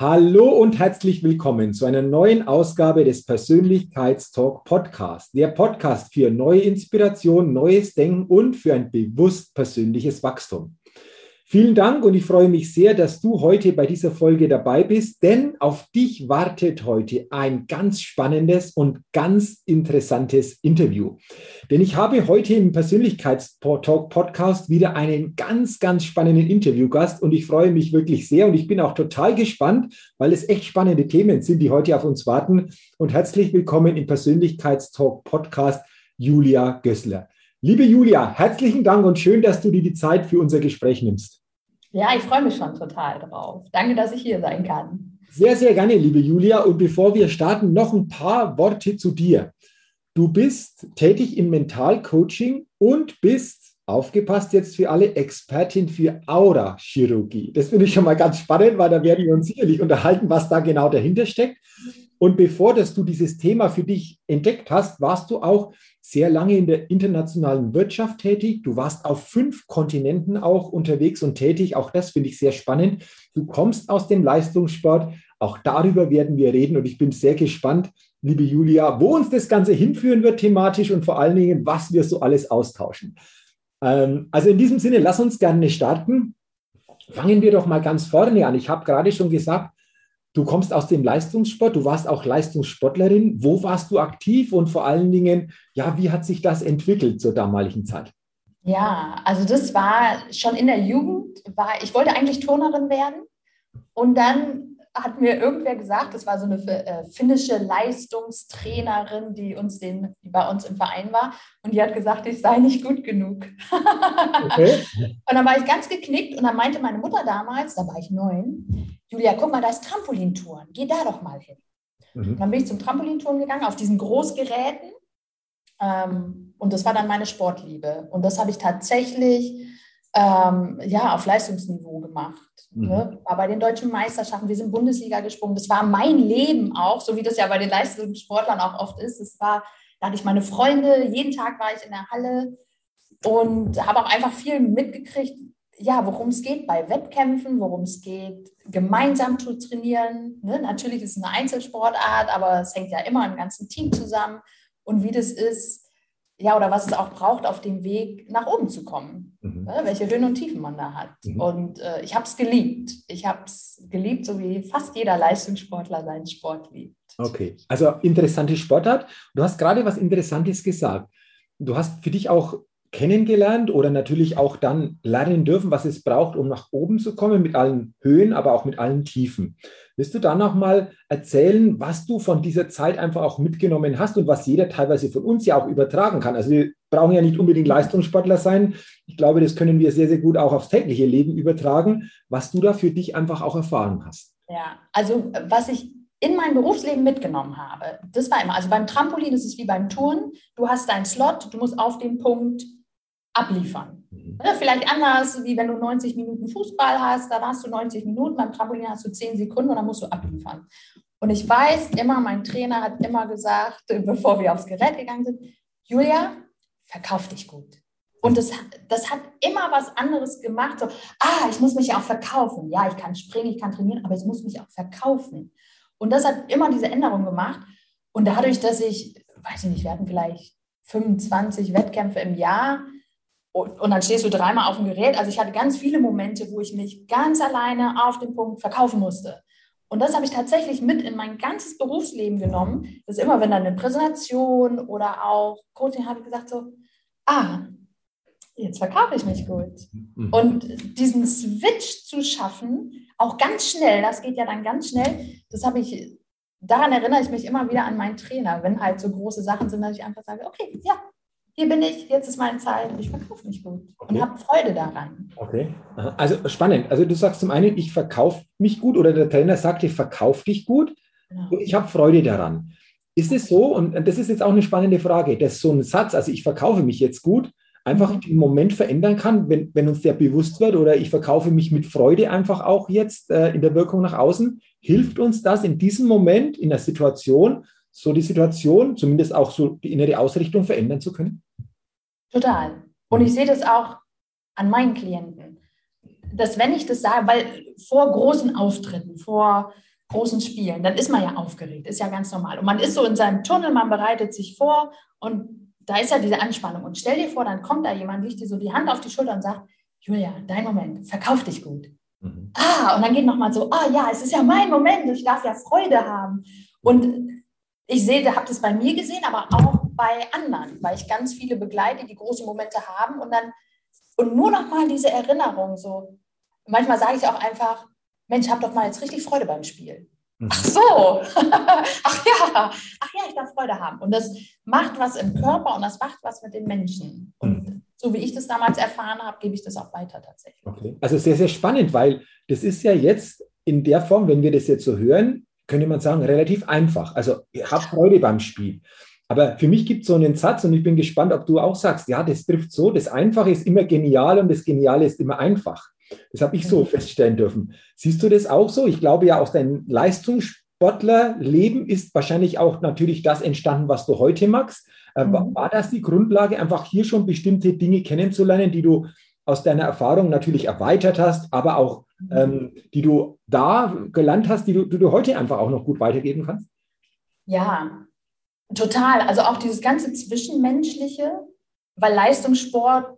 Hallo und herzlich willkommen zu einer neuen Ausgabe des Persönlichkeitstalk Podcast. Der Podcast für neue Inspiration, neues Denken und für ein bewusst persönliches Wachstum. Vielen Dank und ich freue mich sehr, dass du heute bei dieser Folge dabei bist, denn auf dich wartet heute ein ganz spannendes und ganz interessantes Interview. Denn ich habe heute im Persönlichkeitstalk Podcast wieder einen ganz, ganz spannenden Interviewgast und ich freue mich wirklich sehr und ich bin auch total gespannt, weil es echt spannende Themen sind, die heute auf uns warten. Und herzlich willkommen im Persönlichkeitstalk Podcast Julia Gößler. Liebe Julia, herzlichen Dank und schön, dass du dir die Zeit für unser Gespräch nimmst. Ja, ich freue mich schon total drauf. Danke, dass ich hier sein kann. Sehr, sehr gerne, liebe Julia. Und bevor wir starten, noch ein paar Worte zu dir. Du bist tätig im Mentalcoaching und bist, aufgepasst jetzt für alle, Expertin für Aura-Chirurgie. Das finde ich schon mal ganz spannend, weil da werden wir uns sicherlich unterhalten, was da genau dahinter steckt. Und bevor dass du dieses Thema für dich entdeckt hast, warst du auch sehr lange in der internationalen Wirtschaft tätig. Du warst auf fünf Kontinenten auch unterwegs und tätig. Auch das finde ich sehr spannend. Du kommst aus dem Leistungssport. Auch darüber werden wir reden. Und ich bin sehr gespannt, liebe Julia, wo uns das Ganze hinführen wird thematisch und vor allen Dingen, was wir so alles austauschen. Ähm, also in diesem Sinne, lass uns gerne starten. Fangen wir doch mal ganz vorne an. Ich habe gerade schon gesagt, Du kommst aus dem Leistungssport, du warst auch Leistungssportlerin. Wo warst du aktiv und vor allen Dingen, ja, wie hat sich das entwickelt zur damaligen Zeit? Ja, also das war schon in der Jugend, war, ich wollte eigentlich Turnerin werden und dann hat mir irgendwer gesagt, das war so eine äh, finnische Leistungstrainerin, die uns den, die bei uns im Verein war, und die hat gesagt, ich sei nicht gut genug. Okay. und dann war ich ganz geknickt und dann meinte meine Mutter damals, da war ich neun, Julia, guck mal, da ist Trampolintouren, geh da doch mal hin. Mhm. Dann bin ich zum Trampolintouren gegangen, auf diesen Großgeräten. Ähm, und das war dann meine Sportliebe. Und das habe ich tatsächlich ähm, ja, auf Leistungsniveau gemacht. Mhm. Ne? War bei den deutschen Meisterschaften, wir sind Bundesliga gesprungen. Das war mein Leben auch, so wie das ja bei den Leistungssportlern auch oft ist. Es war, da hatte ich meine Freunde, jeden Tag war ich in der Halle und habe auch einfach viel mitgekriegt, ja, worum es geht bei Wettkämpfen, worum es geht, gemeinsam zu trainieren. Ne? Natürlich ist es eine Einzelsportart, aber es hängt ja immer im ganzen Team zusammen. Und wie das ist, ja, oder was es auch braucht, auf dem Weg nach oben zu kommen. Mhm. Ne? Welche Höhen und Tiefen man da hat. Mhm. Und äh, ich habe es geliebt. Ich habe es geliebt, so wie fast jeder Leistungssportler seinen Sport liebt. Okay, also interessante Sportart. Du hast gerade was Interessantes gesagt. Du hast für dich auch kennengelernt oder natürlich auch dann lernen dürfen, was es braucht, um nach oben zu kommen, mit allen Höhen, aber auch mit allen Tiefen. Willst du da nochmal erzählen, was du von dieser Zeit einfach auch mitgenommen hast und was jeder teilweise von uns ja auch übertragen kann? Also wir brauchen ja nicht unbedingt Leistungssportler sein. Ich glaube, das können wir sehr, sehr gut auch aufs tägliche Leben übertragen, was du da für dich einfach auch erfahren hast. Ja, also was ich in meinem Berufsleben mitgenommen habe, das war immer, also beim Trampolin ist es wie beim Touren. Du hast deinen Slot, du musst auf dem Punkt abliefern. Mhm. Vielleicht anders, wie wenn du 90 Minuten Fußball hast, da hast du 90 Minuten, beim Trampolin hast du 10 Sekunden und dann musst du abliefern. Und ich weiß immer, mein Trainer hat immer gesagt, bevor wir aufs Gerät gegangen sind, Julia, verkauf dich gut. Und das, das hat immer was anderes gemacht. So, ah, ich muss mich ja auch verkaufen. Ja, ich kann springen, ich kann trainieren, aber ich muss mich auch verkaufen. Und das hat immer diese Änderung gemacht. Und dadurch, dass ich, weiß ich nicht, wir hatten vielleicht 25 Wettkämpfe im Jahr, und, und, dann stehst du dreimal auf dem Gerät. Also ich hatte ganz viele Momente, wo ich mich ganz alleine auf dem Punkt verkaufen musste. Und das habe ich tatsächlich mit in mein ganzes Berufsleben genommen. Das ist immer, wenn dann eine Präsentation oder auch Coaching habe ich gesagt so, ah, jetzt verkaufe ich mich gut. Mhm. Und diesen Switch zu schaffen, auch ganz schnell, das geht ja dann ganz schnell, das habe ich, daran erinnere ich mich immer wieder an meinen Trainer, wenn halt so große Sachen sind, dass ich einfach sage, okay, ja, hier bin ich, jetzt ist meine Zeit, ich verkaufe mich gut okay. und habe Freude daran. Okay, also spannend. Also du sagst zum einen, ich verkaufe mich gut oder der Trainer sagt, ich verkaufe dich gut genau. und ich habe Freude daran. Ist es so, und das ist jetzt auch eine spannende Frage, dass so ein Satz, also ich verkaufe mich jetzt gut, einfach mhm. den Moment verändern kann, wenn, wenn uns der bewusst wird oder ich verkaufe mich mit Freude einfach auch jetzt äh, in der Wirkung nach außen, hilft uns das in diesem Moment, in der Situation, so die Situation, zumindest auch so die innere Ausrichtung verändern zu können? Total. Und ich sehe das auch an meinen Klienten, dass wenn ich das sage, weil vor großen Auftritten, vor großen Spielen, dann ist man ja aufgeregt, ist ja ganz normal. Und man ist so in seinem Tunnel, man bereitet sich vor und da ist ja diese Anspannung. Und stell dir vor, dann kommt da jemand, legt dir so die Hand auf die Schulter und sagt, Julia, dein Moment, verkauf dich gut. Mhm. Ah, und dann geht nochmal so, ah ja, es ist ja mein Moment, ich darf ja Freude haben. Und ich sehe, habe das bei mir gesehen, aber auch bei anderen, weil ich ganz viele begleite, die große Momente haben und dann und nur noch mal diese Erinnerung so. Manchmal sage ich auch einfach, Mensch, hab doch mal jetzt richtig Freude beim Spiel. Mhm. Ach so, ach ja, ach ja, ich darf Freude haben. Und das macht was im Körper und das macht was mit den Menschen. Und mhm. so wie ich das damals erfahren habe, gebe ich das auch weiter tatsächlich. Okay. Also sehr, sehr spannend, weil das ist ja jetzt in der Form, wenn wir das jetzt so hören, könnte man sagen, relativ einfach. Also hab Freude beim Spiel. Aber für mich gibt es so einen Satz und ich bin gespannt, ob du auch sagst, ja, das trifft so, das Einfache ist immer genial und das Geniale ist immer einfach. Das habe ich so mhm. feststellen dürfen. Siehst du das auch so? Ich glaube ja, aus deinem Leistungssportlerleben ist wahrscheinlich auch natürlich das entstanden, was du heute magst. Äh, mhm. War das die Grundlage, einfach hier schon bestimmte Dinge kennenzulernen, die du aus deiner Erfahrung natürlich erweitert hast, aber auch mhm. ähm, die du da gelernt hast, die du, die du heute einfach auch noch gut weitergeben kannst? Ja, Total. Also auch dieses ganze Zwischenmenschliche, weil Leistungssport,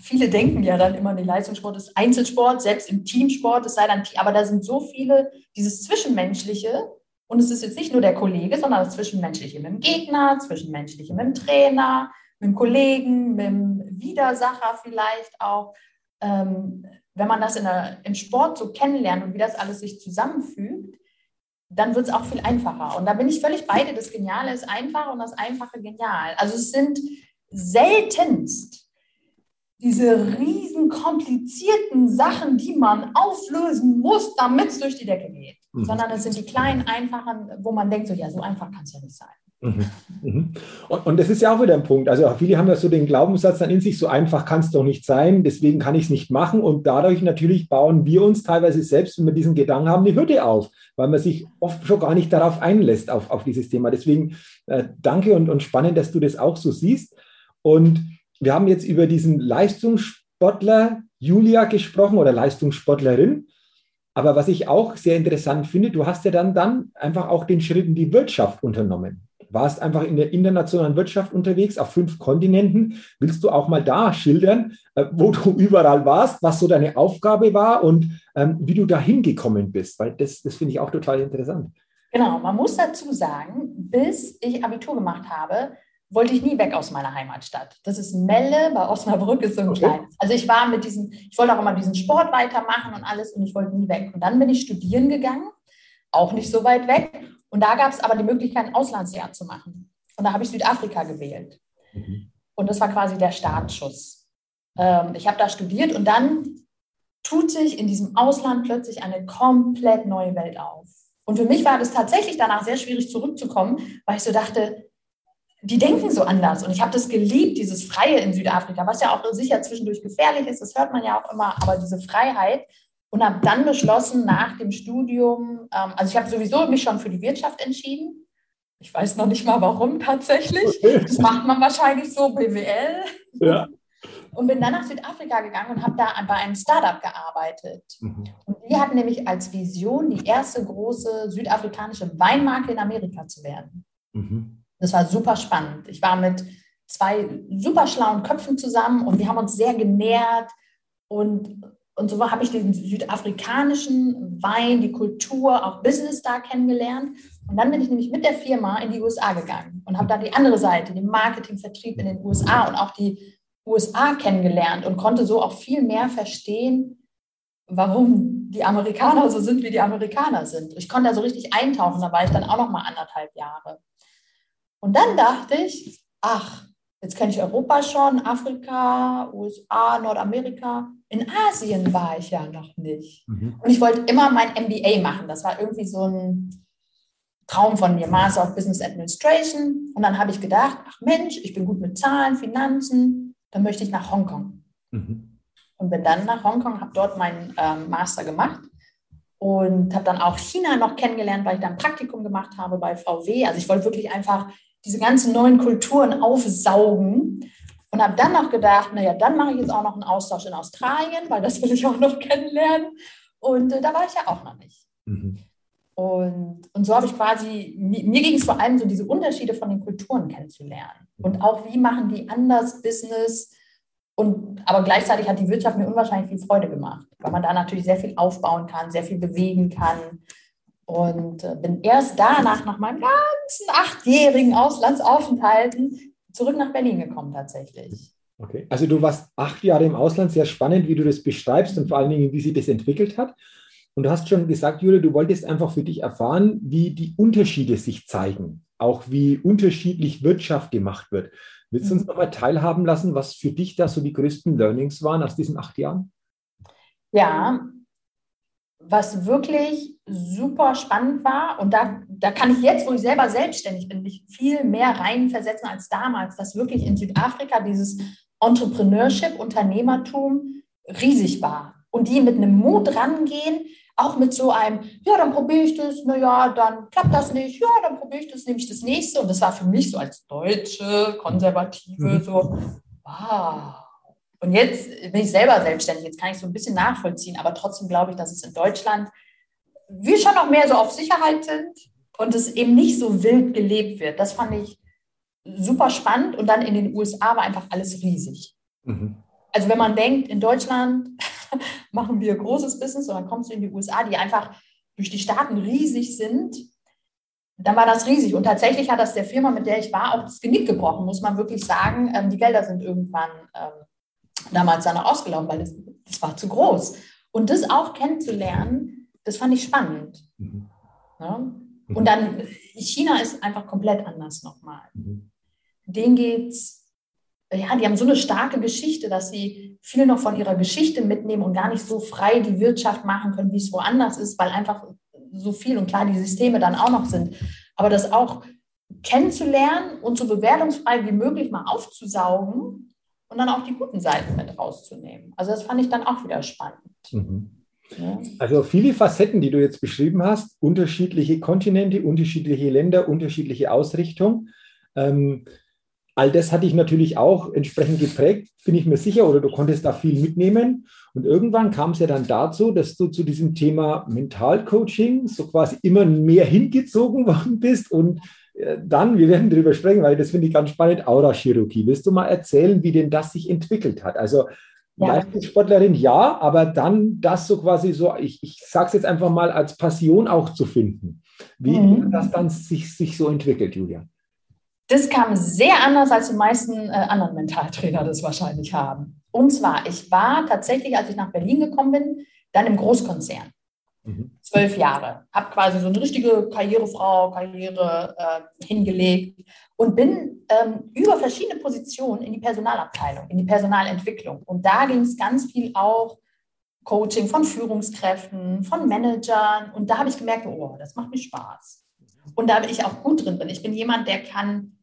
viele denken ja dann immer, der Leistungssport ist Einzelsport, selbst im Teamsport, es sei dann, aber da sind so viele, dieses Zwischenmenschliche, und es ist jetzt nicht nur der Kollege, sondern das Zwischenmenschliche mit dem Gegner, Zwischenmenschliche mit dem Trainer, mit dem Kollegen, mit dem Widersacher vielleicht auch. Ähm, wenn man das in der, im Sport so kennenlernt und wie das alles sich zusammenfügt, dann wird es auch viel einfacher. Und da bin ich völlig bei dir. Das Geniale ist einfach und das Einfache genial. Also es sind seltenst diese riesen komplizierten Sachen, die man auflösen muss, damit es durch die Decke geht. Mhm. Sondern es sind die kleinen, einfachen, wo man denkt, so ja, so einfach kann es ja nicht sein. Mhm. Mhm. Und, und das ist ja auch wieder ein Punkt. Also viele haben ja so den Glaubenssatz dann in sich, so einfach kann es doch nicht sein, deswegen kann ich es nicht machen. Und dadurch natürlich bauen wir uns teilweise selbst, wenn wir diesen Gedanken haben, eine Hürde auf, weil man sich oft schon gar nicht darauf einlässt, auf, auf dieses Thema. Deswegen äh, danke und, und spannend, dass du das auch so siehst. Und wir haben jetzt über diesen Leistungssportler Julia gesprochen oder Leistungssportlerin. Aber was ich auch sehr interessant finde, du hast ja dann, dann einfach auch den Schritt in die Wirtschaft unternommen warst einfach in der internationalen Wirtschaft unterwegs, auf fünf Kontinenten. Willst du auch mal da schildern, äh, wo du überall warst, was so deine Aufgabe war und ähm, wie du da hingekommen bist? Weil das, das finde ich auch total interessant. Genau, man muss dazu sagen, bis ich Abitur gemacht habe, wollte ich nie weg aus meiner Heimatstadt. Das ist Melle, bei Osnabrück ist so ein okay. kleines. Also ich war mit diesem, ich wollte auch immer diesen Sport weitermachen und alles und ich wollte nie weg. Und dann bin ich studieren gegangen, auch nicht so weit weg und da gab es aber die Möglichkeit, ein Auslandsjahr zu machen. Und da habe ich Südafrika gewählt. Mhm. Und das war quasi der Startschuss. Ähm, ich habe da studiert und dann tut sich in diesem Ausland plötzlich eine komplett neue Welt auf. Und für mich war es tatsächlich danach sehr schwierig zurückzukommen, weil ich so dachte, die denken so anders. Und ich habe das geliebt, dieses Freie in Südafrika, was ja auch sicher zwischendurch gefährlich ist, das hört man ja auch immer, aber diese Freiheit und habe dann beschlossen, nach dem Studium, ähm, also ich habe sowieso mich schon für die Wirtschaft entschieden. Ich weiß noch nicht mal warum tatsächlich. Das macht man wahrscheinlich so, BWL. Ja. Und bin dann nach Südafrika gegangen und habe da bei einem Startup gearbeitet. Mhm. Und die hatten nämlich als Vision, die erste große südafrikanische Weinmarke in Amerika zu werden. Mhm. Das war super spannend. Ich war mit zwei super schlauen Köpfen zusammen und wir haben uns sehr genährt und und so habe ich den südafrikanischen Wein, die Kultur, auch Business da kennengelernt. Und dann bin ich nämlich mit der Firma in die USA gegangen und habe da die andere Seite, den Marketingvertrieb in den USA und auch die USA kennengelernt und konnte so auch viel mehr verstehen, warum die Amerikaner so sind, wie die Amerikaner sind. Ich konnte da so richtig eintauchen, da war ich dann auch noch mal anderthalb Jahre. Und dann dachte ich, ach, jetzt kenne ich Europa schon, Afrika, USA, Nordamerika. In Asien war ich ja noch nicht. Mhm. Und ich wollte immer mein MBA machen. Das war irgendwie so ein Traum von mir, Master of Business Administration. Und dann habe ich gedacht, ach Mensch, ich bin gut mit Zahlen, Finanzen, dann möchte ich nach Hongkong. Mhm. Und bin dann nach Hongkong, habe dort meinen ähm, Master gemacht und habe dann auch China noch kennengelernt, weil ich da ein Praktikum gemacht habe bei VW. Also ich wollte wirklich einfach diese ganzen neuen Kulturen aufsaugen und habe dann noch gedacht, naja, dann mache ich jetzt auch noch einen Austausch in Australien, weil das will ich auch noch kennenlernen. Und äh, da war ich ja auch noch nicht. Mhm. Und, und so habe ich quasi, mir, ging es vor allem so diese Unterschiede von den Kulturen kennenzulernen. Und auch wie machen die anders Business. Und, aber gleichzeitig hat die Wirtschaft mir unwahrscheinlich viel Freude gemacht, weil man da natürlich sehr viel aufbauen kann, sehr viel bewegen kann. Und äh, bin erst danach, nach meinem ganzen achtjährigen Auslandsaufenthalten, zurück nach Berlin gekommen tatsächlich. Okay, also du warst acht Jahre im Ausland, sehr spannend, wie du das beschreibst und vor allen Dingen, wie sich das entwickelt hat. Und du hast schon gesagt, Julia, du wolltest einfach für dich erfahren, wie die Unterschiede sich zeigen, auch wie unterschiedlich Wirtschaft gemacht wird. Willst du uns mhm. nochmal teilhaben lassen, was für dich da so die größten Learnings waren aus diesen acht Jahren? Ja, was wirklich super spannend war, und da, da kann ich jetzt, wo ich selber selbstständig bin, mich viel mehr reinversetzen als damals, dass wirklich in Südafrika dieses Entrepreneurship, Unternehmertum riesig war. Und die mit einem Mut rangehen, auch mit so einem, ja, dann probiere ich das, naja, dann klappt das nicht, ja, dann probiere ich das, nehme ich das nächste. Und das war für mich so als Deutsche, Konservative, mhm. so, wow und jetzt bin ich selber selbstständig, jetzt kann ich so ein bisschen nachvollziehen, aber trotzdem glaube ich, dass es in Deutschland wir schon noch mehr so auf Sicherheit sind und es eben nicht so wild gelebt wird. Das fand ich super spannend und dann in den USA war einfach alles riesig. Mhm. Also wenn man denkt, in Deutschland machen wir großes Business und dann kommst du in die USA, die einfach durch die Staaten riesig sind, dann war das riesig. Und tatsächlich hat das der Firma, mit der ich war, auch das Genick gebrochen, muss man wirklich sagen. Ähm, die Gelder sind irgendwann ähm, damals danach ausgelaufen, weil das, das war zu groß. Und das auch kennenzulernen, das fand ich spannend. Mhm. Ja? Mhm. Und dann, China ist einfach komplett anders nochmal. Mhm. Denen geht's, ja, die haben so eine starke Geschichte, dass sie viel noch von ihrer Geschichte mitnehmen und gar nicht so frei die Wirtschaft machen können, wie es woanders ist, weil einfach so viel und klar die Systeme dann auch noch sind. Aber das auch kennenzulernen und so bewertungsfrei wie möglich mal aufzusaugen und dann auch die guten Seiten mit rauszunehmen. Also das fand ich dann auch wieder spannend. Mhm. Ja. Also viele Facetten, die du jetzt beschrieben hast, unterschiedliche Kontinente, unterschiedliche Länder, unterschiedliche Ausrichtung. Ähm, all das hatte ich natürlich auch entsprechend geprägt, bin ich mir sicher, oder du konntest da viel mitnehmen. Und irgendwann kam es ja dann dazu, dass du zu diesem Thema Mentalcoaching so quasi immer mehr hingezogen worden bist und dann, wir werden darüber sprechen, weil das finde ich ganz spannend, Aurachirurgie. Willst du mal erzählen, wie denn das sich entwickelt hat? Also ja. Leistungssportlerin ja, aber dann das so quasi so, ich, ich sage es jetzt einfach mal, als Passion auch zu finden. Wie mhm. das dann sich, sich so entwickelt, Julia? Das kam sehr anders, als die meisten äh, anderen Mentaltrainer das wahrscheinlich haben. Und zwar, ich war tatsächlich, als ich nach Berlin gekommen bin, dann im Großkonzern. Mhm. Zwölf Jahre. Habe quasi so eine richtige Karrierefrau, Karriere äh, hingelegt und bin ähm, über verschiedene Positionen in die Personalabteilung, in die Personalentwicklung. Und da ging es ganz viel auch Coaching von Führungskräften, von Managern. Und da habe ich gemerkt, oh, das macht mir Spaß. Und da bin ich auch gut drin bin. Ich bin jemand, der kann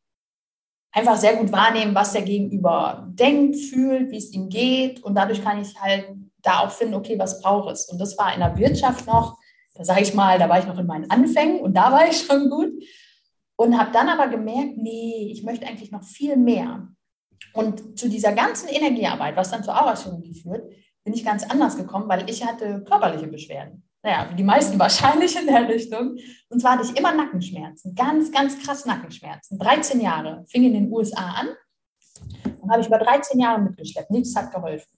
einfach sehr gut wahrnehmen, was der Gegenüber denkt, fühlt, wie es ihm geht. Und dadurch kann ich halt da auch finden, okay, was braucht es? Und das war in der Wirtschaft noch, da sage ich mal, da war ich noch in meinen Anfängen und da war ich schon gut. Und habe dann aber gemerkt, nee, ich möchte eigentlich noch viel mehr. Und zu dieser ganzen Energiearbeit, was dann zur Aurachirurgie führt, bin ich ganz anders gekommen, weil ich hatte körperliche Beschwerden. Naja, wie die meisten wahrscheinlich in der Richtung. Und zwar hatte ich immer Nackenschmerzen, ganz, ganz krass Nackenschmerzen. 13 Jahre, fing in den USA an und habe ich über 13 Jahre mitgeschleppt. Nichts hat geholfen.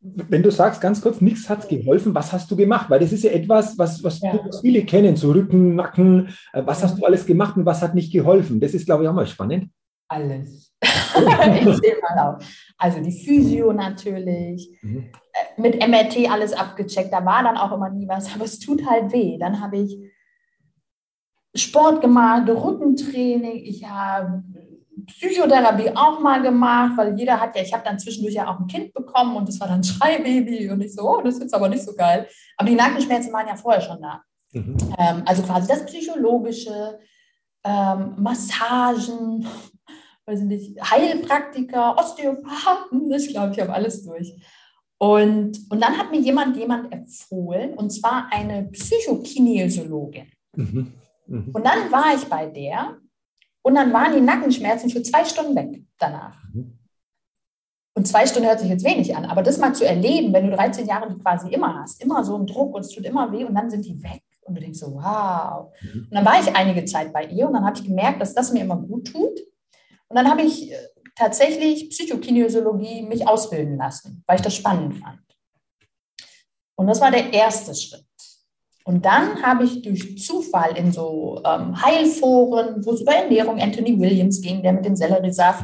Wenn du sagst, ganz kurz, nichts hat geholfen, was hast du gemacht? Weil das ist ja etwas, was, was Ja. viele kennen, so Rücken, Nacken. Äh, Was hast du alles gemacht und was hat nicht geholfen? Das ist, glaube ich, auch mal spannend. Alles. ich mal auf. Also die Physio natürlich, Mhm. äh, mit MRT alles abgecheckt, da war dann auch immer nie was, aber es tut halt weh. Dann habe ich Sport gemacht, Rückentraining, ich habe Psychotherapie auch mal gemacht, weil jeder hat ja, ich habe dann zwischendurch ja auch ein Kind bekommen und das war dann Schreibaby und ich so, oh, das ist jetzt aber nicht so geil. Aber die Nackenschmerzen waren ja vorher schon da. Mhm. Ähm, also quasi das Psychologische, ähm, Massagen, weiß ich nicht, Heilpraktiker, Osteopathen, ich glaube, ich habe alles durch. Und, und dann hat mir jemand jemand empfohlen, und zwar eine Psychokinesiologin. Mhm. Mhm. Und dann war ich bei der und dann waren die Nackenschmerzen für zwei Stunden weg danach. Mhm. Und zwei Stunden hört sich jetzt wenig an, aber das mal zu erleben, wenn du 13 Jahre die quasi immer hast, immer so einen Druck und es tut immer weh und dann sind die weg und du denkst so, wow. Mhm. Und dann war ich einige Zeit bei ihr und dann habe ich gemerkt, dass das mir immer gut tut. Und dann habe ich äh, tatsächlich Psychokinesiologie mich ausbilden lassen, weil ich das spannend fand. Und das war der erste Schritt. Und dann habe ich durch Zufall in so ähm, Heilforen, wo es über Ernährung Anthony Williams ging, der mit dem Selleriesaft,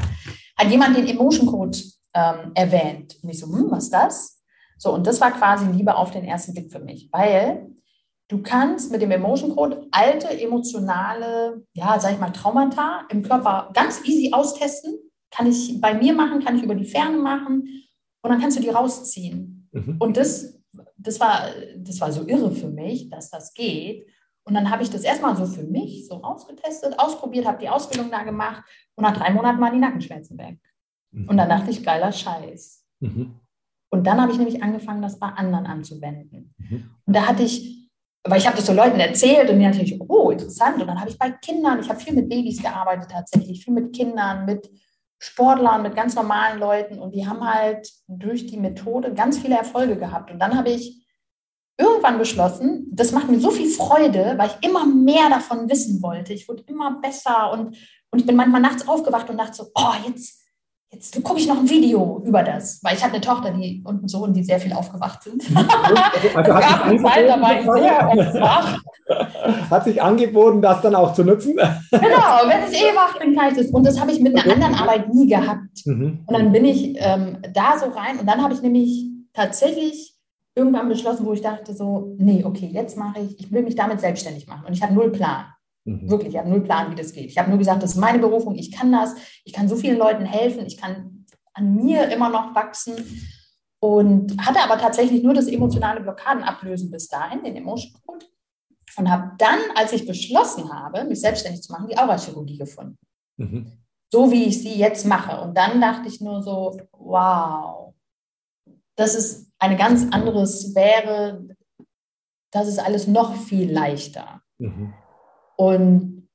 hat jemand den Emotion Code ähm, erwähnt. Und ich so, hm, was ist das? So, und das war quasi Liebe auf den ersten Blick für mich, weil du kannst mit dem Emotion Code alte emotionale, ja, sag ich mal, Traumata im Körper ganz easy austesten. Kann ich bei mir machen, kann ich über die Ferne machen und dann kannst du die rausziehen. Mhm. Und das, das, war, das war so irre für mich, dass das geht. Und dann habe ich das erstmal so für mich so ausgetestet, ausprobiert, habe die Ausbildung da gemacht und nach drei Monaten waren die Nackenschmerzen weg. Mhm. Und dann dachte ich, geiler Scheiß. Mhm. Und dann habe ich nämlich angefangen, das bei anderen anzuwenden. Mhm. Und da hatte ich, weil ich habe das so Leuten erzählt und die natürlich, oh, interessant. Und dann habe ich bei Kindern, ich habe viel mit Babys gearbeitet tatsächlich, viel mit Kindern, mit Sportlern, mit ganz normalen Leuten. Und die haben halt durch die Methode ganz viele Erfolge gehabt. Und dann habe ich irgendwann beschlossen, das macht mir so viel Freude, weil ich immer mehr davon wissen wollte. Ich wurde immer besser und, und ich bin manchmal nachts aufgewacht und dachte so, oh, jetzt, jetzt gucke ich noch ein Video über das. Weil ich habe eine Tochter die, und einen Sohn, die sehr viel aufgewacht sind. Also, Es hat, gab eine sich Zeit, da war ich sehr wach. hat sich angeboten, das dann auch zu nutzen. Genau, wenn ich eh wach bin, kann ich das. Und das habe ich mit einer anderen Arbeit nie gehabt. Mhm. Und dann bin ich ähm, da so rein und dann habe ich nämlich tatsächlich irgendwann beschlossen, wo ich dachte so, nee, okay, jetzt mache ich, ich will mich damit selbstständig machen. Und ich habe null Plan. Mhm. Wirklich, ich habe null Plan, wie das geht. Ich habe nur gesagt, das ist meine Berufung, ich kann das, ich kann so vielen Leuten helfen, ich kann an mir immer noch wachsen. Und hatte aber tatsächlich nur das emotionale Blockaden ablösen bis dahin, den Emotion Code. Und habe dann, als ich beschlossen habe, mich selbstständig zu machen, die Aurachirurgie gefunden. Mhm. So wie ich sie jetzt mache. Und dann dachte ich nur so, wow, das ist eine ganz andere Sphäre. Das ist alles noch viel leichter. Mhm. Und,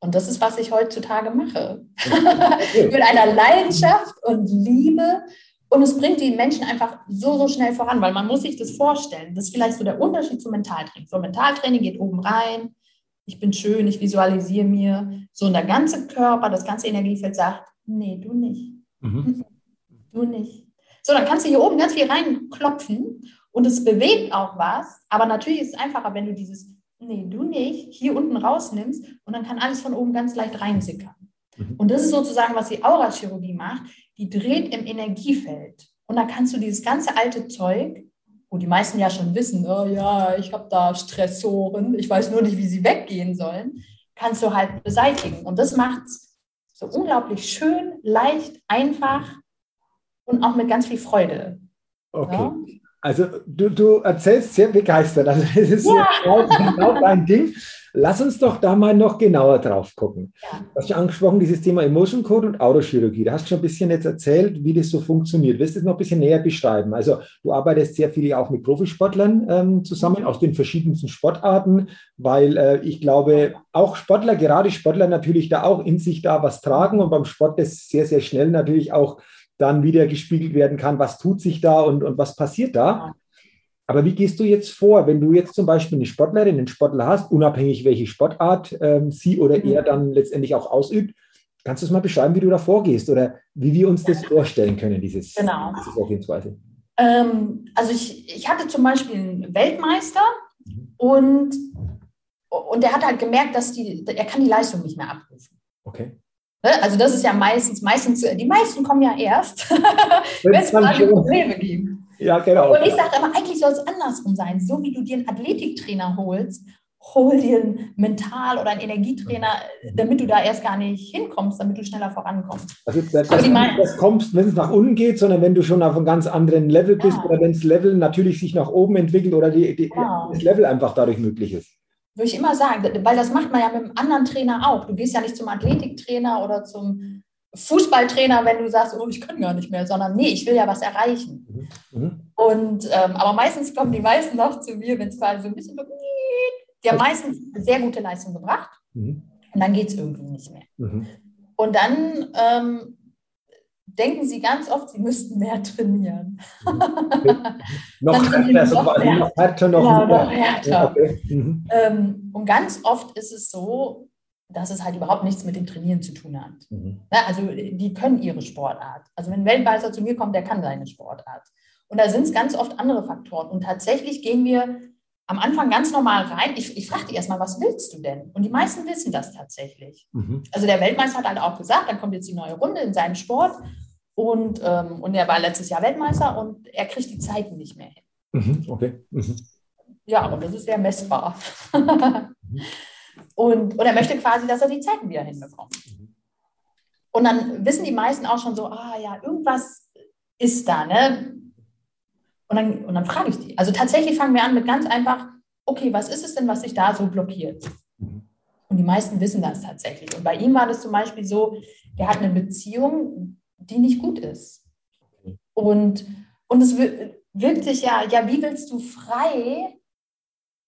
und das ist, was ich heutzutage mache. Mit einer Leidenschaft und Liebe. Und es bringt die Menschen einfach so, so schnell voran, weil man muss sich das vorstellen. Das ist vielleicht so der Unterschied zum Mentaltraining. So Mentaltraining geht oben rein. Ich bin schön, ich visualisiere mir. So, und der ganze Körper, das ganze Energiefeld sagt, nee, du nicht. Mhm. Du nicht. So, dann kannst du hier oben ganz viel reinklopfen und es bewegt auch was. Aber natürlich ist es einfacher, wenn du dieses, nee, du nicht, hier unten rausnimmst und dann kann alles von oben ganz leicht reinsickern. Mhm. Und das ist sozusagen, was die Aurachirurgie macht. Die dreht im Energiefeld. Und da kannst du dieses ganze alte Zeug, wo die meisten ja schon wissen, oh ja, ich habe da Stressoren, ich weiß nur nicht, wie sie weggehen sollen, kannst du halt beseitigen. Und das macht es so unglaublich schön, leicht, einfach und auch mit ganz viel Freude. Okay. Ja? Also du, du erzählst sehr begeistert. Also das ist Ja. genau, dein Ding. Lass uns doch da mal noch genauer drauf gucken. Ja. Du hast ja angesprochen, dieses Thema Emotion Code und Autochirurgie. Da hast du schon ein bisschen jetzt erzählt, wie das so funktioniert. Willst du es noch ein bisschen näher beschreiben? Also du arbeitest sehr viel auch mit Profisportlern ähm, zusammen aus den verschiedensten Sportarten, weil äh, ich glaube, auch Sportler, gerade Sportler natürlich da auch in sich da was tragen und beim Sport das sehr, sehr schnell natürlich auch dann wieder gespiegelt werden kann, was tut sich da und, und was passiert da. Aber wie gehst du jetzt vor, wenn du jetzt zum Beispiel eine Sportlerin, einen Sportler hast, unabhängig welche Sportart ähm, sie oder Mhm. er dann letztendlich auch ausübt? Kannst du es mal beschreiben, wie du da vorgehst oder wie wir uns das vorstellen können, dieses, Genau. diese Vorgehensweise? Ähm, also ich, ich hatte zum Beispiel einen Weltmeister mhm. und, und der hat halt gemerkt, dass die, er kann die Leistung nicht mehr abrufen. Okay. Ne? Also das ist ja meistens, meistens, die meisten kommen ja erst, wenn es gerade Probleme gibt. Ja, genau. Und ich sage immer, eigentlich soll es andersrum sein. So wie du dir einen Athletiktrainer holst, hol dir einen Mental- oder einen Energietrainer, damit du da erst gar nicht hinkommst, damit du schneller vorankommst. Also das, das, das kommst, wenn es nach unten geht, sondern wenn du schon auf einem ganz anderen Level bist ja. oder wenn das Level natürlich sich nach oben entwickelt oder die, die, genau. das Level einfach dadurch möglich ist. Würde ich immer sagen, weil das macht man ja mit einem anderen Trainer auch. Du gehst ja nicht zum Athletiktrainer oder zum Fußballtrainer, wenn du sagst, oh, ich kann gar nicht mehr, sondern nee, ich will ja was erreichen. Mhm. mhm. Und ähm, aber meistens kommen die meisten noch zu mir, wenn es quasi so ein bisschen die haben meistens sehr gute Leistung gebracht mhm. und dann geht es irgendwie nicht mehr. Mhm. Und dann ähm, denken sie ganz oft, sie müssten mehr trainieren. Noch härter, so noch, noch härter, noch, ja, noch härter. Okay. Mhm. Ähm, und ganz oft ist es so, dass es halt überhaupt nichts mit dem Trainieren zu tun hat. Mhm. also die können ihre Sportart. Also wenn ein Weltmeister zu mir kommt, der kann seine Sportart. Und da sind es ganz oft andere Faktoren. Und tatsächlich gehen wir am Anfang ganz normal rein. Ich, ich frage die erstmal, was willst du denn? Und die meisten wissen das tatsächlich. Mhm. Also der Weltmeister hat halt auch gesagt, dann kommt jetzt die neue Runde in seinem Sport. Und, ähm, und er war letztes Jahr Weltmeister und er kriegt die Zeiten nicht mehr hin. Mhm. Okay. Mhm. Ja, und das ist sehr messbar. Mhm. und, und er möchte quasi, dass er die Zeiten wieder hinbekommt. Mhm. Und dann wissen die meisten auch schon so, ah ja, irgendwas ist da, ne? Und dann, und dann frage ich die. Also tatsächlich fangen wir an mit ganz einfach, okay, was ist es denn, was sich da so blockiert? Und die meisten wissen das tatsächlich. Und bei ihm war das zum Beispiel so, der hat eine Beziehung, die nicht gut ist. Und, und es wirkt sich ja, ja, wie willst du frei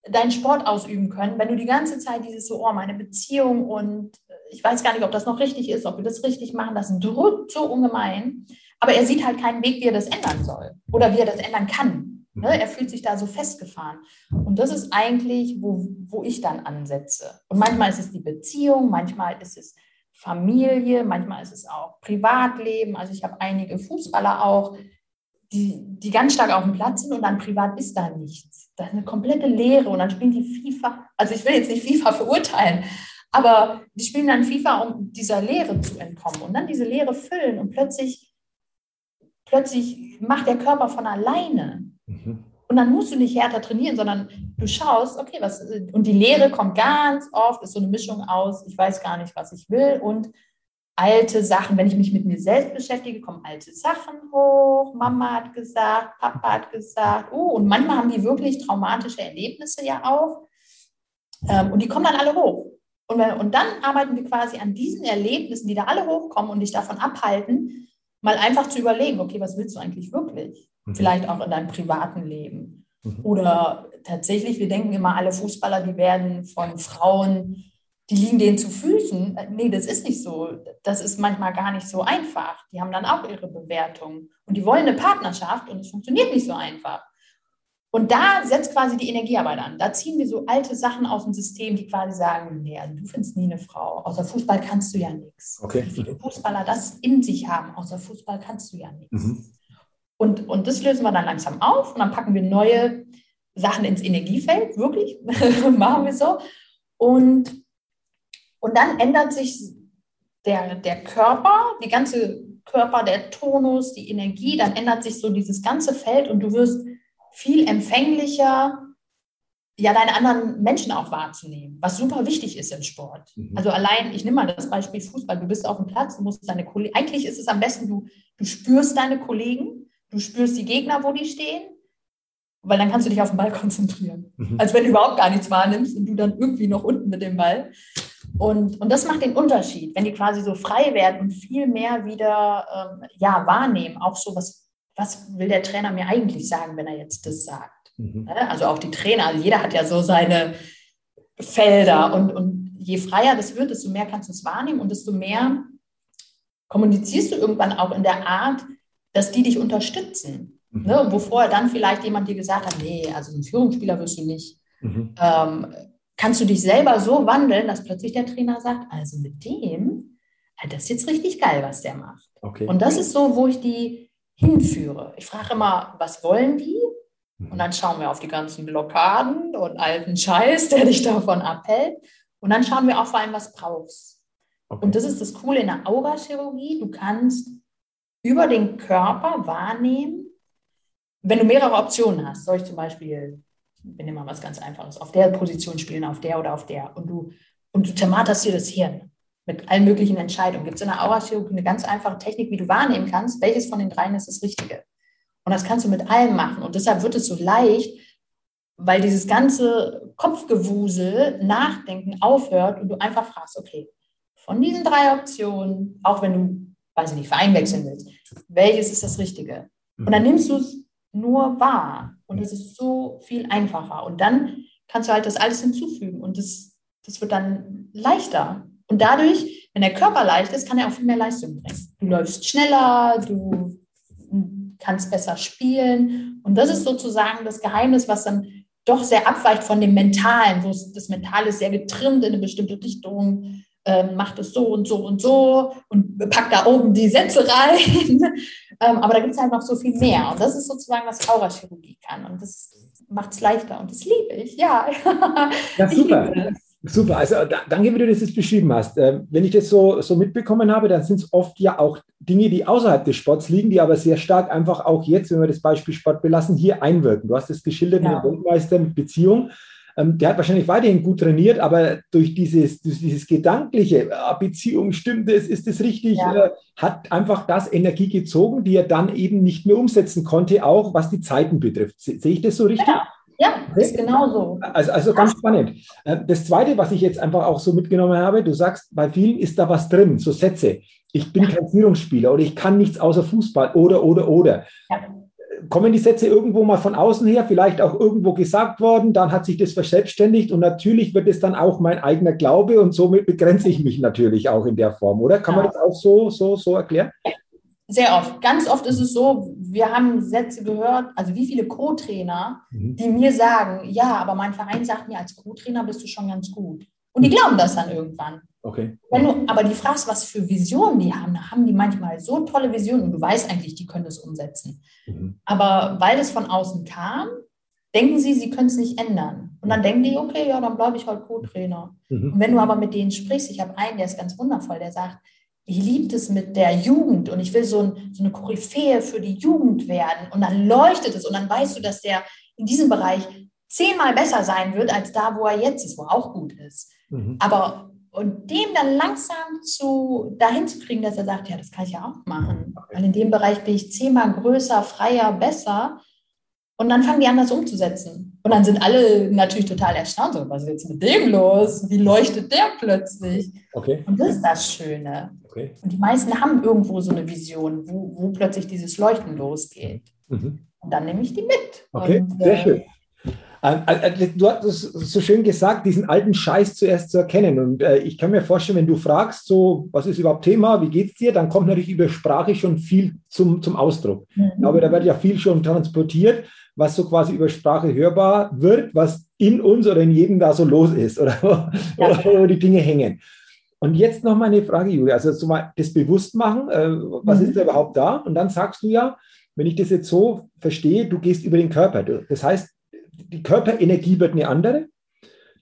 deinen Sport ausüben können, wenn du die ganze Zeit dieses so, oh, meine Beziehung und ich weiß gar nicht, ob das noch richtig ist, ob wir das richtig machen, das drückt so ungemein. Aber er sieht halt keinen Weg, wie er das ändern soll oder wie er das ändern kann. Ne? Er fühlt sich da so festgefahren. Und das ist eigentlich, wo, wo ich dann ansetze. Und manchmal ist es die Beziehung, manchmal ist es Familie, manchmal ist es auch Privatleben. Also ich habe einige Fußballer auch, die, die ganz stark auf dem Platz sind und dann privat ist da nichts. Das ist eine komplette Leere und dann spielen die FIFA. Also ich will jetzt nicht FIFA verurteilen, aber die spielen dann FIFA, um dieser Leere zu entkommen und dann diese Leere füllen und plötzlich plötzlich macht der Körper von alleine. Mhm. Und dann musst du nicht härter trainieren, sondern du schaust, okay, was, und die Lehre kommt ganz oft, ist so eine Mischung aus, ich weiß gar nicht, was ich will und alte Sachen. Wenn ich mich mit mir selbst beschäftige, kommen alte Sachen hoch. Mama hat gesagt, Papa hat gesagt, oh, und manchmal haben die wirklich traumatische Erlebnisse ja auch. Ähm, und die kommen dann alle hoch. Und, und dann arbeiten wir quasi an diesen Erlebnissen, die da alle hochkommen und dich davon abhalten, mal einfach zu überlegen, okay, was willst du eigentlich wirklich? Mhm. Vielleicht auch in deinem privaten Leben. Mhm. Oder tatsächlich, wir denken immer, alle Fußballer, die werden von Frauen, die liegen denen zu Füßen. Nee, das ist nicht so. Das ist manchmal gar nicht so einfach. Die haben dann auch ihre Bewertung. Und die wollen eine Partnerschaft und es funktioniert nicht so einfach. Und da setzt quasi die Energiearbeit an. Da ziehen wir so alte Sachen aus dem System, die quasi sagen, nee, also du findest nie eine Frau. Außer Fußball kannst du ja nichts. Okay. Wie viele Fußballer das in sich haben. Außer Fußball kannst du ja nichts. Mhm. Und, und das lösen wir dann langsam auf und dann packen wir neue Sachen ins Energiefeld, wirklich, machen wir so. Und, und dann ändert sich der, der Körper, die ganze Körper, der Tonus, die Energie, dann ändert sich so dieses ganze Feld und du wirst viel empfänglicher, ja, deine anderen Menschen auch wahrzunehmen, was super wichtig ist im Sport. Mhm. Also allein, ich nehme mal das Beispiel Fußball, du bist auf dem Platz, du musst deine Kollegen, eigentlich ist es am besten, du, du spürst deine Kollegen, du spürst die Gegner, wo die stehen, weil dann kannst du dich auf den Ball konzentrieren. Mhm. Als wenn du überhaupt gar nichts wahrnimmst und du dann irgendwie noch unten mit dem Ball. Und, und das macht den Unterschied, wenn die quasi so frei werden und viel mehr wieder ähm, ja, wahrnehmen, auch so was was will der Trainer mir eigentlich sagen, wenn er jetzt das sagt? Mhm. Ne? Also auch die Trainer, also jeder hat ja so seine Felder und, und je freier das wird, desto mehr kannst du es wahrnehmen und desto mehr kommunizierst du irgendwann auch in der Art, dass die dich unterstützen. Mhm. Ne? Wovor dann vielleicht jemand dir gesagt hat, nee, also ein Führungsspieler wirst du nicht. Mhm. Ähm, kannst du dich selber so wandeln, dass plötzlich der Trainer sagt, also mit dem, das ist jetzt richtig geil, was der macht. Okay. Und das ist so, wo ich die hinführe. Ich frage immer, was wollen die? Und dann schauen wir auf die ganzen Blockaden und alten Scheiß, der dich davon abhält. Und dann schauen wir auch vor allem, was brauchst. Okay. Und das ist das Coole in der Aurachirurgie. Du kannst über den Körper wahrnehmen, wenn du mehrere Optionen hast. Soll ich zum Beispiel, wir nehmen mal was ganz Einfaches, auf der Position spielen, auf der oder auf der. Und du, und du thematerst dir das Hirn mit allen möglichen Entscheidungen. Gibt es in der Aurachirurgie eine ganz einfache Technik, wie du wahrnehmen kannst, welches von den dreien ist das Richtige. Und das kannst du mit allem machen. Und deshalb wird es so leicht, weil dieses ganze Kopfgewusel, Nachdenken aufhört und du einfach fragst, okay, von diesen drei Optionen, auch wenn du, weiß ich nicht, Verein wechseln willst, welches ist das Richtige? Und dann nimmst du es nur wahr. Und es ist so viel einfacher. Und dann kannst du halt das alles hinzufügen und das, das wird dann leichter. Und dadurch, wenn der Körper leicht ist, kann er auch viel mehr Leistung bringen. Du läufst schneller, du kannst besser spielen. Und das ist sozusagen das Geheimnis, was dann doch sehr abweicht von dem Mentalen, wo das Mentale ist sehr getrimmt in eine bestimmte Richtung, ähm, macht es so und so und so und packt da oben die Sätze rein. ähm, aber da gibt es halt noch so viel mehr. Und das ist sozusagen, was Aurachirurgie kann. Und das macht es leichter. Und das liebe ich, ja. Ja, super. Super, also da, danke, wie du das jetzt beschrieben hast. Äh, wenn ich das so, so mitbekommen habe, dann sind es oft ja auch Dinge, die außerhalb des Sports liegen, die aber sehr stark einfach auch jetzt, wenn wir das Beispiel Sport belassen, hier einwirken. Du hast es geschildert ja. mit dem Weltmeister mit Beziehung. Ähm, der hat wahrscheinlich weiterhin gut trainiert, aber durch dieses, durch dieses gedankliche, ah, Beziehung stimmt es, ist es richtig, ja. äh, hat einfach das Energie gezogen, die er dann eben nicht mehr umsetzen konnte, auch was die Zeiten betrifft. Sehe ich das so richtig? Ja. Ja, ist genau so. Also, also ganz spannend. Äh, das Zweite, was ich jetzt einfach auch so mitgenommen habe, du sagst, bei vielen ist da was drin, so Sätze. Ich bin ja. kein Führungsspieler oder ich kann nichts außer Fußball oder, oder, oder. Ja. Kommen die Sätze irgendwo mal von außen her, vielleicht auch irgendwo gesagt worden, dann hat sich das verselbstständigt und natürlich wird es dann auch mein eigener Glaube und somit begrenze ich mich natürlich auch in der Form, oder? Kann ja. man das auch so, so, so erklären? Sehr oft. Ganz oft ist es so, wir haben Sätze gehört, also wie viele Co-Trainer, mhm. die mir sagen, ja, aber mein Verein sagt mir, als Co-Trainer bist du schon ganz gut. Und die glauben das dann irgendwann. Okay. Wenn du aber die fragst, was für Visionen die haben, dann haben die manchmal so tolle Visionen und du weißt eigentlich, die können das umsetzen. Mhm. Aber weil es von außen kam, denken sie, sie können es nicht ändern. Und dann denken die, okay, ja, dann bleibe ich halt Co-Trainer. Mhm. Und wenn du aber mit denen sprichst, ich habe einen, der ist ganz wundervoll, der sagt, ich liebe es mit der Jugend und ich will so, ein, so, eine Koryphäe für die Jugend werden. Und dann leuchtet es und dann weißt du, dass der in diesem Bereich zehnmal besser sein wird als da, wo er jetzt ist, wo er auch gut ist. Mhm. Aber und dem dann langsam zu dahin zu kriegen, dass er sagt, ja, das kann ich ja auch machen. Weil in dem Bereich bin ich zehnmal größer, freier, besser. Und dann fangen die an, das umzusetzen. Und dann sind alle natürlich total erstaunt. So, was ist jetzt mit dem los? Wie leuchtet der plötzlich? Okay. Und das ist das Schöne. Okay. Und die meisten haben irgendwo so eine Vision, wo, wo plötzlich dieses Leuchten losgeht. Mhm. Und dann nehme ich die mit. Okay, und, sehr äh, schön. Ähm, äh, äh, du hast es so schön gesagt, diesen alten Scheiß zuerst zu erkennen. Und äh, ich kann mir vorstellen, wenn du fragst, so, was ist überhaupt Thema, wie geht es dir, dann kommt natürlich über Sprache schon viel zum, zum Ausdruck. Mhm. Aber da wird ja viel schon transportiert, was so quasi über Sprache hörbar wird, was in uns oder in jedem da so los ist oder, ja. oder die Dinge hängen. Und jetzt noch mal eine Frage, Julia. Also so mal das Bewusstmachen, äh, was mhm. ist da überhaupt da? Und dann sagst du ja, wenn ich das jetzt so verstehe, du gehst über den Körper. Das heißt, die Körperenergie wird eine andere.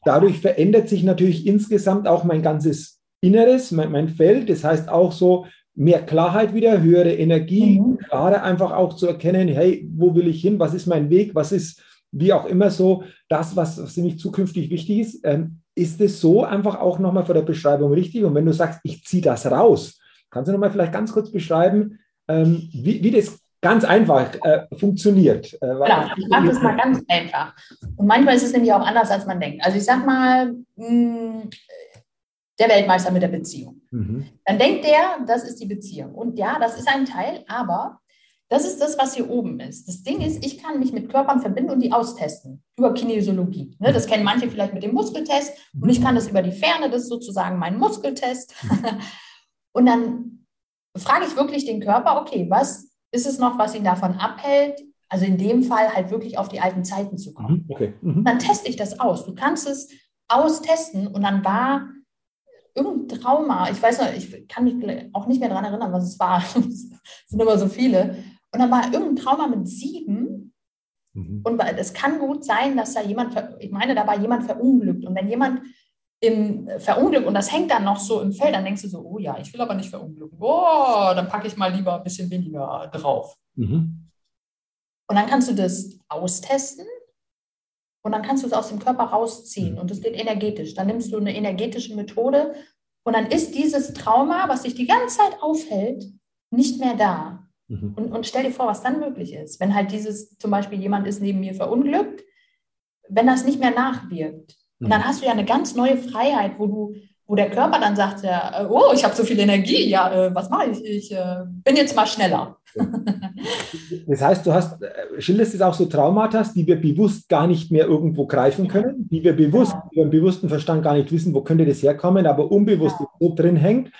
Dadurch verändert sich natürlich insgesamt auch mein ganzes Inneres, mein, mein Feld. Das heißt auch so mehr Klarheit wieder, höhere Energie, mhm. klarer einfach auch zu erkennen, hey, wo will ich hin? Was ist mein Weg? Was ist wie auch immer so das, was, was nämlich zukünftig wichtig ist? Ähm, ist es so einfach auch nochmal vor der Beschreibung richtig? Und wenn du sagst, ich ziehe das raus, kannst du nochmal vielleicht ganz kurz beschreiben, ähm, wie, wie das ganz einfach äh, funktioniert. Äh, genau, ich mache das mal ganz einfach. Und manchmal ist es nämlich auch anders, als man denkt. Also ich sag mal, mh, hm, der Weltmeister mit der Beziehung. Mhm. Dann denkt der, das ist die Beziehung. Und ja, das ist ein Teil, aber das ist das, was hier oben ist. Das Ding ist, ich kann mich mit Körpern verbinden und die austesten über Kinesiologie. Ne, das kennen manche vielleicht mit dem Muskeltest und ich kann das über die Ferne, das ist sozusagen mein Muskeltest. und dann frage ich wirklich den Körper, okay, was ist es noch, was ihn davon abhält, also in dem Fall halt wirklich auf die alten Zeiten zu kommen. Mhm, okay. Mhm. Dann teste ich das aus. Du kannst es austesten und dann war irgendein Trauma, ich weiß noch, ich kann mich auch nicht mehr daran erinnern, was es war. es sind immer so viele. Und Und dann war irgendein Trauma mit sieben. Mhm. Und es kann gut sein, dass da jemand, ich meine, da war jemand verunglückt. Und wenn jemand im Verunglück und das hängt dann noch so im Feld, dann denkst du so, oh ja, ich will aber nicht verunglücken. Oh, dann packe ich mal lieber ein bisschen weniger drauf. Mhm. Und dann kannst du das austesten und dann kannst du es aus dem Körper rausziehen mhm. und es geht energetisch. Dann nimmst du eine energetische Methode und dann ist dieses Trauma, was dich die ganze Zeit aufhält, nicht mehr da. Mhm. Und, und stell dir vor, was dann möglich ist. Wenn halt dieses, zum Beispiel jemand ist neben mir verunglückt, wenn das nicht mehr nachwirkt. Und dann mhm. hast du ja eine ganz neue Freiheit, wo du, wo der Körper dann sagt, ja, äh, oh, ich habe so viel Energie, ja, äh, was mache ich? Ich äh, bin jetzt mal schneller. Das heißt, du hast, äh, schilderst es auch so Traumata, die wir bewusst gar nicht mehr irgendwo greifen können, die wir bewusst, ja. über den bewussten Verstand gar nicht wissen, wo könnte das herkommen, aber unbewusst ja. so drin hängt,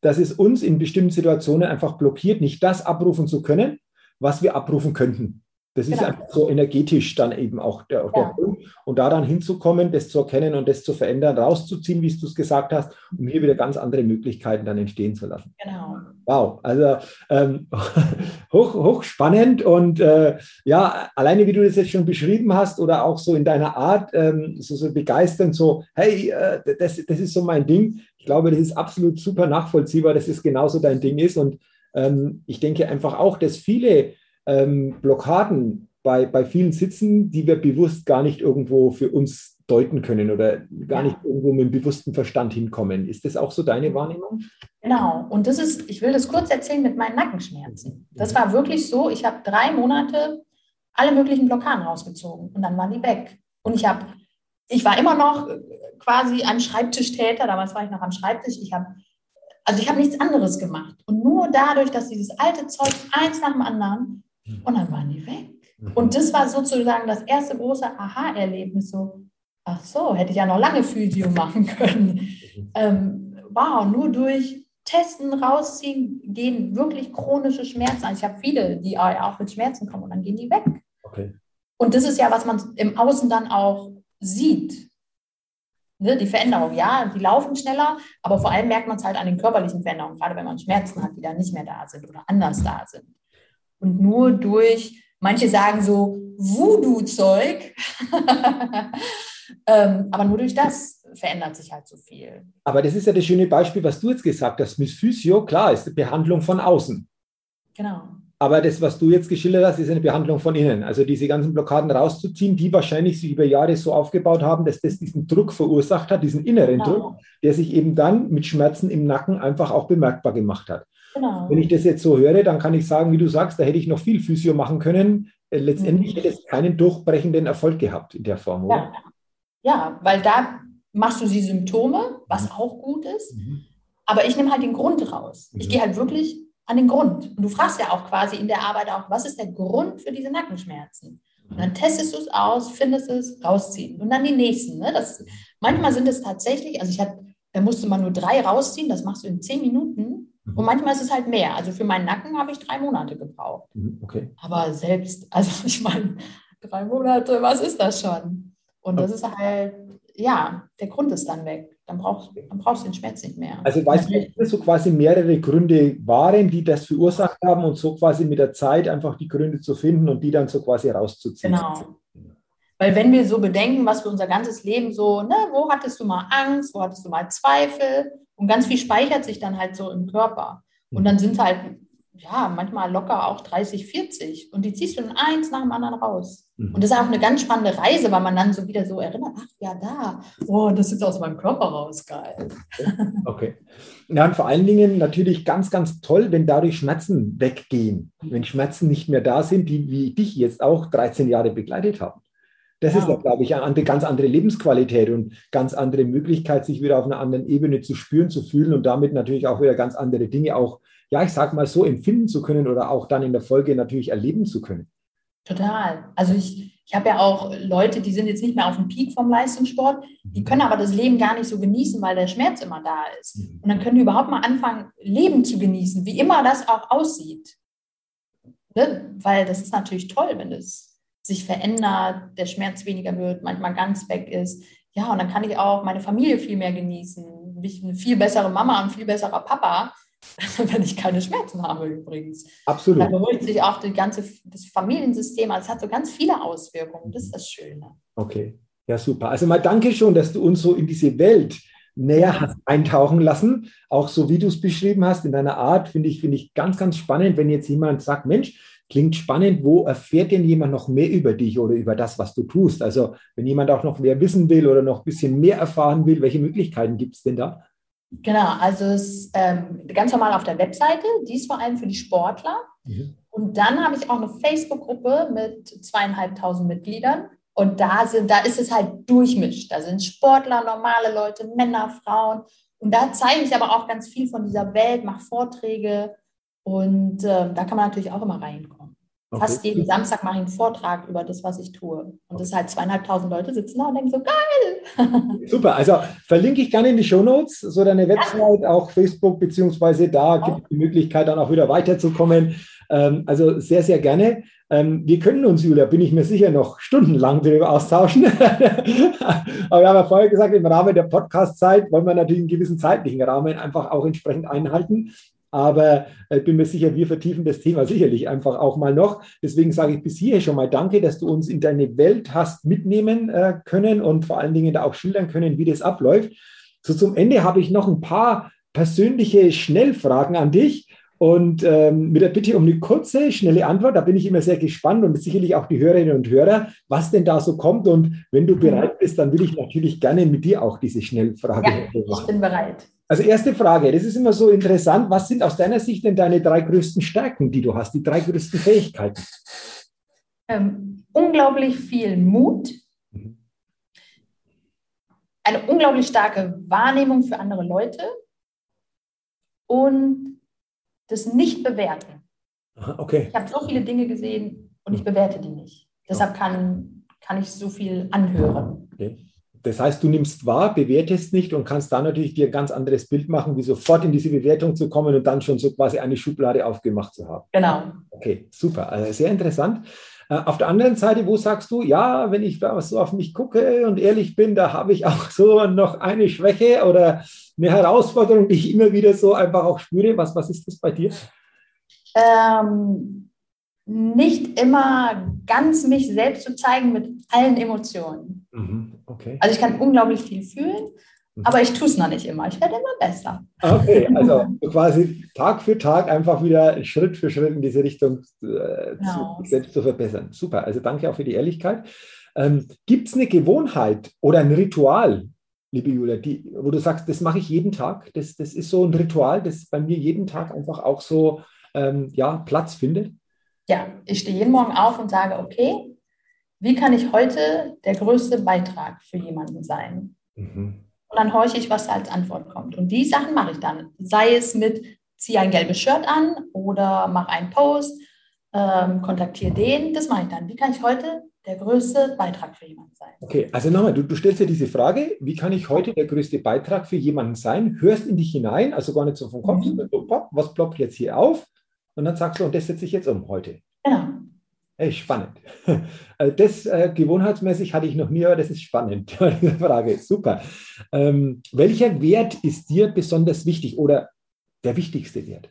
dass es uns in bestimmten Situationen einfach blockiert, nicht das abrufen zu können, was wir abrufen könnten. Das genau. ist einfach so energetisch dann eben auch der, ja. der, Punkt. Und da dann hinzukommen, das zu erkennen und das zu verändern, rauszuziehen, wie du es gesagt hast, um hier wieder ganz andere Möglichkeiten dann entstehen zu lassen. Genau. Wow, also ähm, hoch, hoch spannend und äh, ja, alleine wie du das jetzt schon beschrieben hast oder auch so in deiner Art, ähm, so, so begeisternd, so, hey, äh, das, das ist so mein Ding. Ich glaube, das ist absolut super nachvollziehbar, dass es genauso dein Ding ist. Und ähm, ich denke einfach auch, dass viele ähm, Blockaden bei, bei vielen sitzen, die wir bewusst gar nicht irgendwo für uns deuten können oder gar nicht irgendwo mit dem bewussten Verstand hinkommen. Ist das auch so deine Wahrnehmung? Genau. Und das ist, ich will das kurz erzählen mit meinen Nackenschmerzen. Das war wirklich so, ich habe drei Monate alle möglichen Blockaden rausgezogen und dann waren die weg. Und ich habe, ich war immer noch quasi ein Schreibtischtäter, damals war ich noch am Schreibtisch, ich habe also ich habe nichts anderes gemacht. Und nur dadurch, dass dieses alte Zeug eins nach dem anderen und dann waren die weg. Mhm. Und das war sozusagen das erste große Aha-Erlebnis. So, ach so, hätte ich ja noch lange Physio machen können. Mhm. Ähm, wow, nur durch Testen, rausziehen, gehen wirklich chronische Schmerzen. Also ich habe viele, die auch mit Schmerzen kommen und dann gehen die weg. Okay. Und das ist ja, was man im Außen dann auch sieht. Ne, die Veränderung, ja, die laufen schneller, aber vor allem merkt man es halt an den körperlichen Veränderungen, gerade wenn man Schmerzen hat, die dann nicht mehr da sind oder anders da sind. Und nur durch, manche sagen so Voodoo-Zeug, ähm, aber nur durch das verändert sich halt so viel. Aber das ist ja das schöne Beispiel, was du jetzt gesagt hast. Miss Physio, klar, ist eine Behandlung von außen. Genau. Aber das, was du jetzt geschildert hast, ist eine Behandlung von innen. Also diese ganzen Blockaden rauszuziehen, die wahrscheinlich sich über Jahre so aufgebaut haben, dass das diesen Druck verursacht hat, diesen inneren genau. Druck, der sich eben dann mit Schmerzen im Nacken einfach auch bemerkbar gemacht hat. Genau. Wenn ich das jetzt so höre, dann kann ich sagen, wie du sagst, da hätte ich noch viel Physio machen können. Äh, letztendlich mhm. hätte es keinen durchbrechenden Erfolg gehabt in der Form, oder? Ja, ja weil da machst du die Symptome, was mhm. auch gut ist. Mhm. Aber ich nehme halt den Grund raus. Ich mhm. gehe halt wirklich an den Grund. Und du fragst ja auch quasi in der Arbeit auch, was ist der Grund für diese Nackenschmerzen? Und dann testest du es aus, findest es, rausziehen. Und dann die nächsten. Ne? Das, manchmal sind es tatsächlich, also ich hatte, da musste man nur drei rausziehen, das machst du in zehn Minuten. Und manchmal ist es halt mehr. Also für meinen Nacken habe ich drei Monate gebraucht. Mhm, okay. Aber selbst, also ich meine, drei Monate, was ist das schon? Und das ist halt, ja, der Grund ist dann weg. Dann brauchst, dann brauchst du den Schmerz nicht mehr. Also weißt du, dass so quasi mehrere Gründe waren, die das verursacht haben und so quasi mit der Zeit einfach die Gründe zu finden und die dann so quasi rauszuziehen. Genau. Weil wenn wir so bedenken, was für unser ganzes Leben so, ne, wo hattest du mal Angst, wo hattest du mal Zweifel und ganz viel speichert sich dann halt so im Körper. Und dann sind halt, ja, manchmal locker auch 30, 40 und die ziehst du dann eins nach dem anderen raus. Mhm. Und das ist auch eine ganz spannende Reise, weil man dann so wieder so erinnert, ach ja, da, oh, das ist aus meinem Körper raus, geil. Okay. Ja, und vor allen Dingen natürlich ganz, ganz toll, wenn dadurch Schmerzen weggehen, wenn Schmerzen nicht mehr da sind, die wie dich jetzt auch 13 Jahre begleitet haben. Das ja. ist, ja, glaube ich, eine ganz andere Lebensqualität und ganz andere Möglichkeit, sich wieder auf einer anderen Ebene zu spüren, zu fühlen und damit natürlich auch wieder ganz andere Dinge auch, ja, ich sage mal so, empfinden zu können oder auch dann in der Folge natürlich erleben zu können. Total. Also ich, ich habe ja auch Leute, die sind jetzt nicht mehr auf dem Peak vom Leistungssport, die können aber das Leben gar nicht so genießen, weil der Schmerz immer da ist. Mhm. Und dann können die überhaupt mal anfangen, Leben zu genießen, wie immer das auch aussieht. Ne? Weil das ist natürlich toll, wenn das sich verändert, der Schmerz weniger wird, manchmal ganz weg ist. Ja, und dann kann ich auch meine Familie viel mehr genießen. Bin ich eine viel bessere Mama und viel besserer Papa, wenn ich keine Schmerzen habe übrigens. Absolut. Da beruhigt sich auch die ganze, das Familiensystem. Also es hat so ganz viele Auswirkungen. Das ist das Schöne. Okay, ja super. Also mal danke schon, dass du uns so in diese Welt näher hast eintauchen lassen. Auch so wie du es beschrieben hast, in deiner Art, finde ich, finde ich ganz, ganz spannend, wenn jetzt jemand sagt, Mensch, klingt spannend, wo erfährt denn jemand noch mehr über dich oder über das, was du tust? Also wenn jemand auch noch mehr wissen will oder noch ein bisschen mehr erfahren will, welche Möglichkeiten gibt es denn da? Genau, also es ist ähm, ganz normal auf der Webseite, die ist vor allem für die Sportler. Mhm. Und dann habe ich auch eine Facebook-Gruppe mit zweieinhalbtausend Mitgliedern. Und da, sind, da ist es halt durchmischt. Da sind Sportler, normale Leute, Männer, Frauen. Und da zeige ich aber auch ganz viel von dieser Welt, mache Vorträge. Und äh, da kann man natürlich auch immer reinkommen. Okay. Fast jeden Samstag mache ich einen Vortrag über das, was ich tue. Und das ist halt zweieinhalbtausend Leute sitzen da und denken so, geil! Super, also verlinke ich gerne in die Show Notes, so deine Website, ja. auch Facebook, beziehungsweise da gibt es die Möglichkeit, dann auch wieder weiterzukommen. Ähm, also sehr, sehr gerne. Ähm, wir können uns, Julia, bin ich mir sicher, noch stundenlang darüber austauschen. Aber wir haben ja vorher gesagt, im Rahmen der Podcast-Zeit wollen wir natürlich einen gewissen zeitlichen Rahmen einfach auch entsprechend einhalten. Aber ich bin mir sicher, wir vertiefen das Thema sicherlich einfach auch mal noch. Deswegen sage ich bis hierher schon mal danke, dass du uns in deine Welt hast mitnehmen äh, können und vor allen Dingen da auch schildern können, wie das abläuft. So zum Ende habe ich noch ein paar persönliche Schnellfragen an dich. Und ähm, mit der Bitte um eine kurze, schnelle Antwort, da bin ich immer sehr gespannt und sicherlich auch die Hörerinnen und Hörer, was denn da so kommt. Und wenn du bereit bist, dann will ich natürlich gerne mit dir auch diese Schnellfrage ja, machen. Ich bin bereit. Also erste Frage, das ist immer so interessant. Was sind aus deiner Sicht denn deine drei größten Stärken, die du hast, die drei größten Fähigkeiten? Ähm, unglaublich viel Mut, mhm. eine unglaublich starke Wahrnehmung für andere Leute und das Nicht-Bewerten. Okay. Ich habe so viele Dinge gesehen und ich bewerte die nicht. Deshalb kann, kann ich so viel anhören. Okay. Das heißt, du nimmst wahr, bewertest nicht und kannst dann natürlich dir ein ganz anderes Bild machen, wie sofort in diese Bewertung zu kommen und dann schon so quasi eine Schublade aufgemacht zu haben. Genau. Okay, super. Also sehr interessant. Äh, auf der anderen Seite, wo sagst du, ja, wenn ich da so auf mich gucke und ehrlich bin, da habe ich auch so noch eine Schwäche oder eine Herausforderung, die ich immer wieder so einfach auch spüre. Was, was ist das bei dir? Ähm, nicht immer ganz mich selbst zu zeigen mit allen Emotionen. Mhm, okay. Also ich kann unglaublich viel fühlen, mhm. aber ich tue es noch nicht immer. Ich werde immer besser. Okay, also quasi Tag für Tag einfach wieder Schritt für Schritt in diese Richtung äh, genau. zu, selbst zu verbessern. Super, also danke auch für die Ehrlichkeit. Ähm, Gibt es eine Gewohnheit oder ein Ritual, liebe Julia, die, wo du sagst, das mache ich jeden Tag? Das, das ist so ein Ritual, das bei mir jeden Tag einfach auch so ähm, ja, Platz findet? Ja, ich stehe jeden Morgen auf und sage, okay, wie kann ich heute der größte Beitrag für jemanden sein? Mhm. Und dann horche ich, was als Antwort kommt. Und die Sachen mache ich dann. Sei es mit, ziehe ein gelbes Shirt an oder mach einen Post, ähm, kontaktiere den. Das mache ich dann. Wie kann ich heute der größte Beitrag für jemanden sein? Okay, also nochmal, du, du stellst dir diese Frage, wie kann ich heute der größte Beitrag für jemanden sein? Hörst in dich hinein, also gar nicht so vom Kopf, mhm. so, was ploppt jetzt hier auf? Und dann sagst du, und das setze ich jetzt um heute. Genau. Hey, spannend. Also das äh, gewohnheitsmäßig hatte ich noch nie, aber das ist spannend. Diese Frage, super. Ähm, welcher Wert ist dir besonders wichtig oder der wichtigste Wert?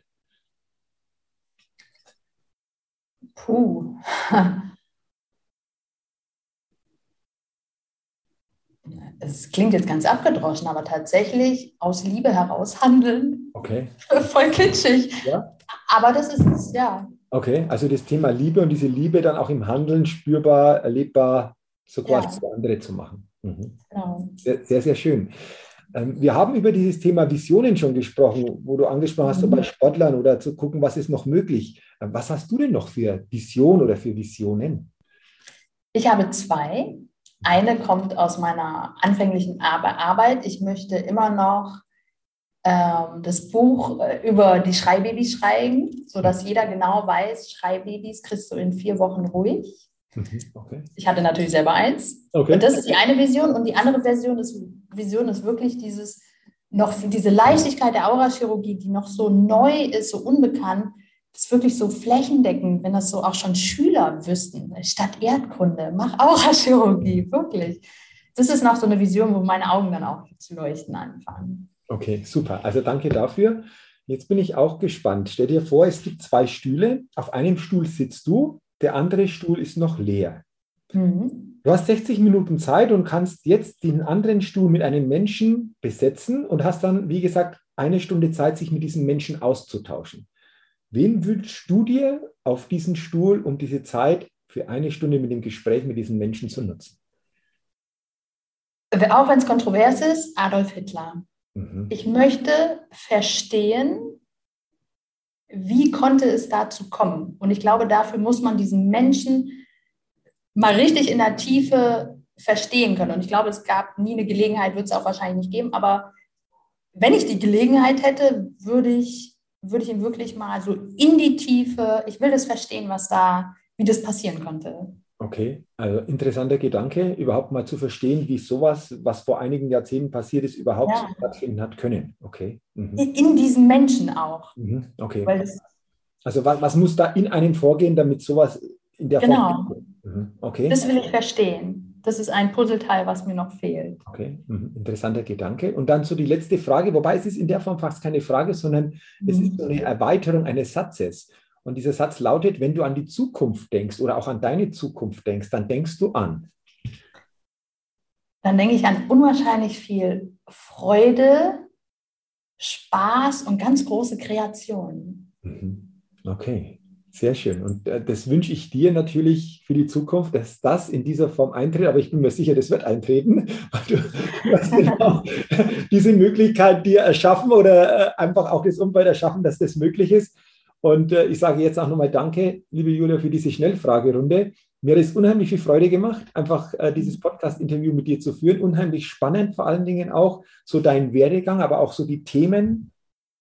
Puh. Es klingt jetzt ganz abgedroschen, aber tatsächlich aus Liebe heraus handeln. Okay. Voll kitschig. Ja? Aber das ist es, ja. Okay, also das Thema Liebe und diese Liebe dann auch im Handeln spürbar, erlebbar, so quasi ja. für andere zu machen. Mhm. Genau. Sehr, sehr, sehr schön. Ähm, wir haben über dieses Thema Visionen schon gesprochen, wo du angesprochen hast, mhm. so bei Sportlern oder zu gucken, was ist noch möglich. Ähm, was hast du denn noch für Vision oder für Visionen? Ich habe zwei. Eine kommt aus meiner anfänglichen Arbeit. Ich möchte immer noch ähm, das Buch äh, über die Schreibabys schreiben, sodass jeder genau weiß, Schreibabys kriegst du in vier Wochen ruhig. Mhm, okay. Ich hatte natürlich selber eins. Okay. Und das ist die eine Vision. Und die andere Version ist, Vision ist wirklich dieses, noch diese Leichtigkeit der Aurachirurgie, die noch so neu ist, so unbekannt, das ist wirklich so flächendeckend, wenn das so auch schon Schüler wüssten. Statt Erdkunde, mach Aurachirurgie, wirklich. Das ist noch so eine Vision, wo meine Augen dann auch zu leuchten anfangen. Okay, super. Also danke dafür. Jetzt bin ich auch gespannt. Stell dir vor, es gibt zwei Stühle. Auf einem Stuhl sitzt du, der andere Stuhl ist noch leer. Mhm. Du hast 60 Minuten Zeit und kannst jetzt den anderen Stuhl mit einem Menschen besetzen und hast dann, wie gesagt, eine Stunde Zeit, sich mit diesem Menschen auszutauschen. Wen wünschst du dir auf diesen Stuhl, um diese Zeit für eine Stunde mit dem Gespräch mit diesen Menschen zu nutzen? Auch wenn es kontrovers ist, Adolf Hitler. Mhm. Ich möchte verstehen, wie konnte es dazu kommen? Und ich glaube, dafür muss man diesen Menschen mal richtig in der Tiefe verstehen können. Und ich glaube, es gab nie eine Gelegenheit, wird es auch wahrscheinlich nicht geben. Aber wenn ich die Gelegenheit hätte, würde ich, würde ich ihn wirklich mal so in die Tiefe, ich will das verstehen, was da, wie das passieren konnte. Okay, also interessanter Gedanke, überhaupt mal zu verstehen, wie sowas, was vor einigen Jahrzehnten passiert ist, überhaupt ja. stattfinden hat können. Okay. Mhm. In diesen Menschen auch. Mhm. Okay. also was, was, muss da in einem vorgehen, damit sowas in der genau. Form. Mhm. Okay. Das will ich verstehen. Das ist ein Puzzleteil, was mir noch fehlt. Okay, mhm. interessanter Gedanke. Und dann so die letzte Frage, wobei es ist in der Form fast keine Frage, sondern es ist so eine Erweiterung eines Satzes. Und dieser Satz lautet, wenn du an die Zukunft denkst oder auch an deine Zukunft denkst, dann denkst du an. Dann denke ich an unwahrscheinlich viel Freude, Spaß und ganz große Kreation. Mhm. Okay, sehr schön. Und äh, das wünsche ich dir natürlich für die Zukunft, dass das in dieser Form eintritt. Aber ich bin mir sicher, das wird eintreten. Du, du hast genau diese Möglichkeit dir erschaffen oder äh, einfach auch das Umfeld erschaffen, dass das möglich ist. Und äh, ich sage jetzt auch nochmal Danke, liebe Julia, für diese Schnellfragerunde. Mir hat es unheimlich viel Freude gemacht, einfach dieses Podcast-Interview mit dir zu führen. Unheimlich spannend, vor allen Dingen auch so dein Werdegang, aber auch so die Themen,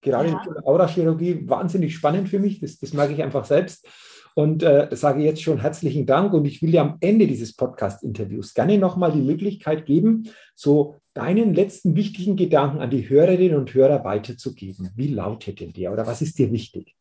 gerade ja. der Aurachirurgie, wahnsinnig spannend für mich. Das, das mag ich einfach selbst. Und äh, sage jetzt schon herzlichen Dank. Und ich will dir am Ende dieses Podcast-Interviews gerne nochmal die Möglichkeit geben, so deinen letzten wichtigen Gedanken an die Hörerinnen und Hörer weiterzugeben. Wie lautet denn der oder was ist dir wichtig?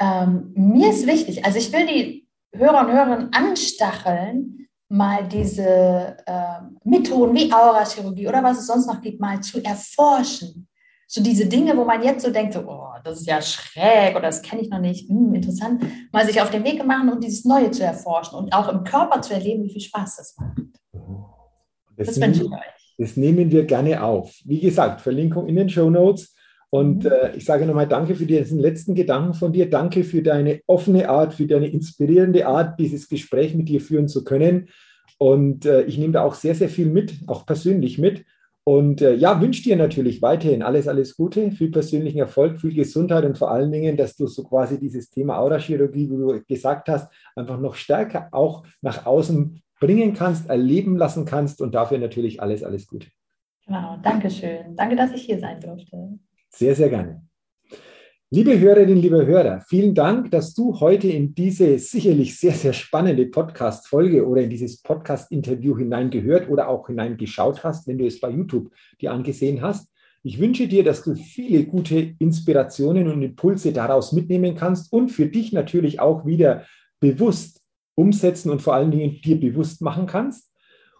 Ähm, mir ist wichtig, also ich will die Hörer und Hörerinnen anstacheln, mal diese äh, Methoden wie Aurachirurgie oder was es sonst noch gibt, mal zu erforschen. So diese Dinge, wo man jetzt so denkt, so, oh, das ist ja schräg oder das kenne ich noch nicht, hm, interessant, mal sich auf den Weg machen und dieses Neue zu erforschen und auch im Körper zu erleben, wie viel Spaß das macht. Das, das wünsche ich euch. Das nehmen wir gerne auf. Wie gesagt, Verlinkung in den Show Notes. Und mhm. äh, ich sage nochmal Danke für diesen letzten Gedanken von dir. Danke für deine offene Art, für deine inspirierende Art, dieses Gespräch mit dir führen zu können. Und äh, ich nehme da auch sehr, sehr viel mit, auch persönlich mit. Und äh, ja, wünsche dir natürlich weiterhin alles, alles Gute, viel persönlichen Erfolg, viel Gesundheit und vor allen Dingen, dass du so quasi dieses Thema Aurachirurgie, wie du gesagt hast, einfach noch stärker auch nach außen bringen kannst, erleben lassen kannst und dafür natürlich alles, alles Gute. Genau, danke schön. Danke, dass ich hier sein durfte. Sehr, sehr gerne. Liebe Hörerinnen, liebe Hörer, vielen Dank, dass du heute in diese sicherlich sehr, sehr spannende Podcast-Folge oder in dieses Podcast-Interview hineingehört oder auch hineingeschaut hast, wenn du es bei YouTube dir angesehen hast. Ich wünsche dir, dass du viele gute Inspirationen und Impulse daraus mitnehmen kannst und für dich natürlich auch wieder bewusst umsetzen und vor allen Dingen dir bewusst machen kannst.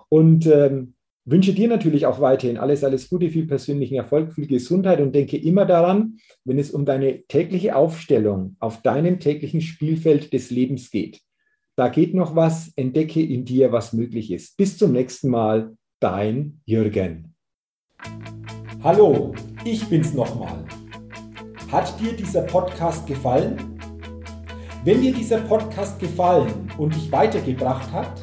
Und ähm, wünsche dir natürlich auch weiterhin alles, alles Gute, viel persönlichen Erfolg, viel Gesundheit und denke immer daran, wenn es um deine tägliche Aufstellung auf deinem täglichen Spielfeld des Lebens geht. Da geht noch was, entdecke in dir, was möglich ist. Bis zum nächsten Mal, dein Jürgen. Hallo, ich bin's nochmal. Hat dir dieser Podcast gefallen? Wenn dir dieser Podcast gefallen und dich weitergebracht hat,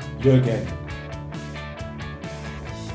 Jürgen.